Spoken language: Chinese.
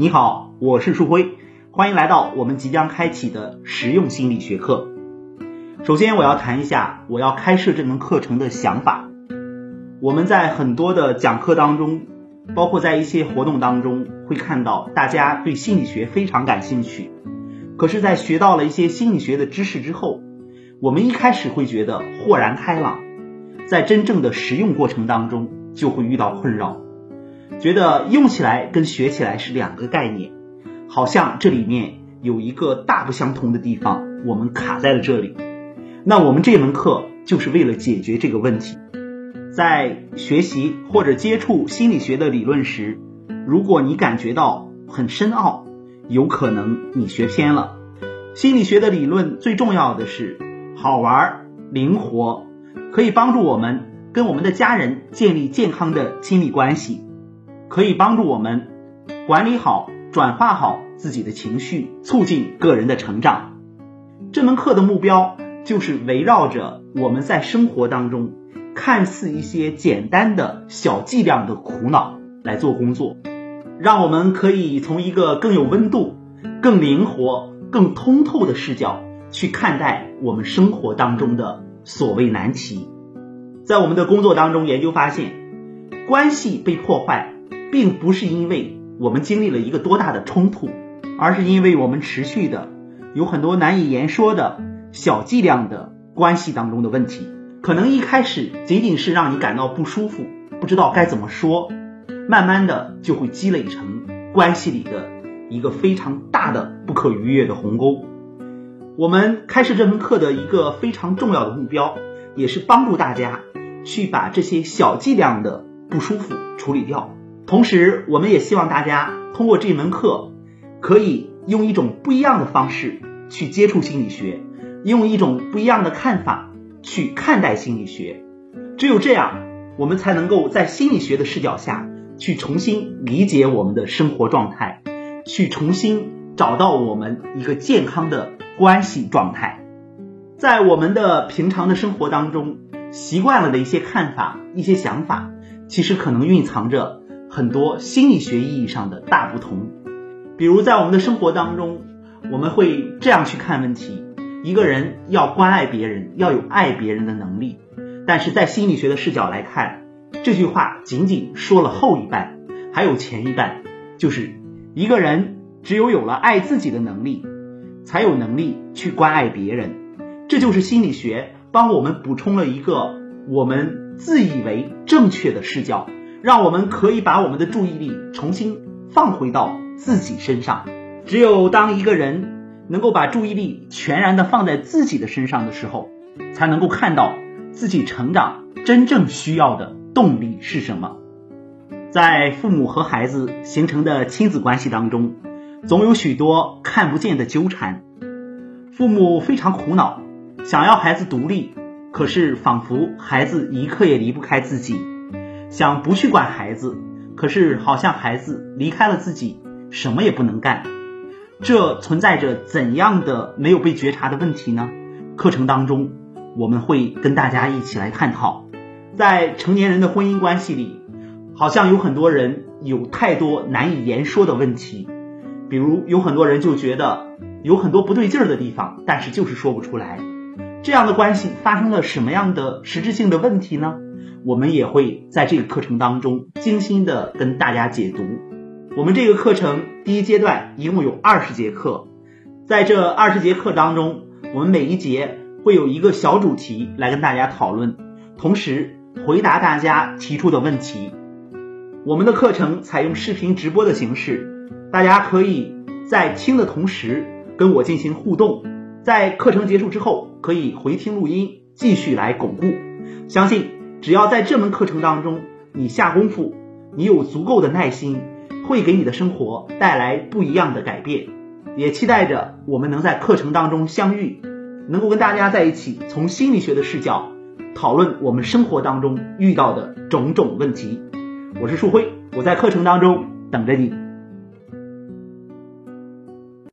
你好，我是树辉，欢迎来到我们即将开启的实用心理学课。首先，我要谈一下我要开设这门课程的想法。我们在很多的讲课当中，包括在一些活动当中，会看到大家对心理学非常感兴趣。可是，在学到了一些心理学的知识之后，我们一开始会觉得豁然开朗，在真正的实用过程当中就会遇到困扰，觉得用起来跟学起来是两个概念，好像这里面有一个大不相同的地方，我们卡在了这里。那我们这门课就是为了解决这个问题。在学习或者接触心理学的理论时，如果你感觉到很深奥，有可能你学偏了。心理学的理论最重要的是好玩、灵活，可以帮助我们跟我们的家人建立健康的亲密关系，可以帮助我们管理好、转化好自己的情绪，促进个人的成长。这门课的目标就是围绕着我们在生活当中看似一些简单的小伎俩的苦恼来做工作。让我们可以从一个更有温度、更灵活、更通透的视角去看待我们生活当中的所谓难题。在我们的工作当中，研究发现，关系被破坏，并不是因为我们经历了一个多大的冲突，而是因为我们持续的有很多难以言说的小剂量的关系当中的问题。可能一开始仅仅是让你感到不舒服，不知道该怎么说。慢慢的就会积累成关系里的一个非常大的不可逾越的鸿沟。我们开设这门课的一个非常重要的目标，也是帮助大家去把这些小剂量的不舒服处理掉。同时，我们也希望大家通过这门课，可以用一种不一样的方式去接触心理学，用一种不一样的看法去看待心理学。只有这样，我们才能够在心理学的视角下。去重新理解我们的生活状态，去重新找到我们一个健康的关系状态。在我们的平常的生活当中，习惯了的一些看法、一些想法，其实可能蕴藏着很多心理学意义上的大不同。比如在我们的生活当中，我们会这样去看问题：一个人要关爱别人，要有爱别人的能力。但是在心理学的视角来看，这句话仅仅说了后一半，还有前一半，就是一个人只有有了爱自己的能力，才有能力去关爱别人。这就是心理学帮我们补充了一个我们自以为正确的视角，让我们可以把我们的注意力重新放回到自己身上。只有当一个人能够把注意力全然的放在自己的身上的时候，才能够看到自己成长真正需要的。动力是什么？在父母和孩子形成的亲子关系当中，总有许多看不见的纠缠。父母非常苦恼，想要孩子独立，可是仿佛孩子一刻也离不开自己；想不去管孩子，可是好像孩子离开了自己，什么也不能干。这存在着怎样的没有被觉察的问题呢？课程当中我们会跟大家一起来探讨。在成年人的婚姻关系里，好像有很多人有太多难以言说的问题，比如有很多人就觉得有很多不对劲儿的地方，但是就是说不出来。这样的关系发生了什么样的实质性的问题呢？我们也会在这个课程当中精心的跟大家解读。我们这个课程第一阶段一共有二十节课，在这二十节课当中，我们每一节会有一个小主题来跟大家讨论，同时。回答大家提出的问题。我们的课程采用视频直播的形式，大家可以在听的同时跟我进行互动。在课程结束之后，可以回听录音，继续来巩固。相信只要在这门课程当中你下功夫，你有足够的耐心，会给你的生活带来不一样的改变。也期待着我们能在课程当中相遇，能够跟大家在一起，从心理学的视角。讨论我们生活当中遇到的种种问题，我是树辉，我在课程当中等着你。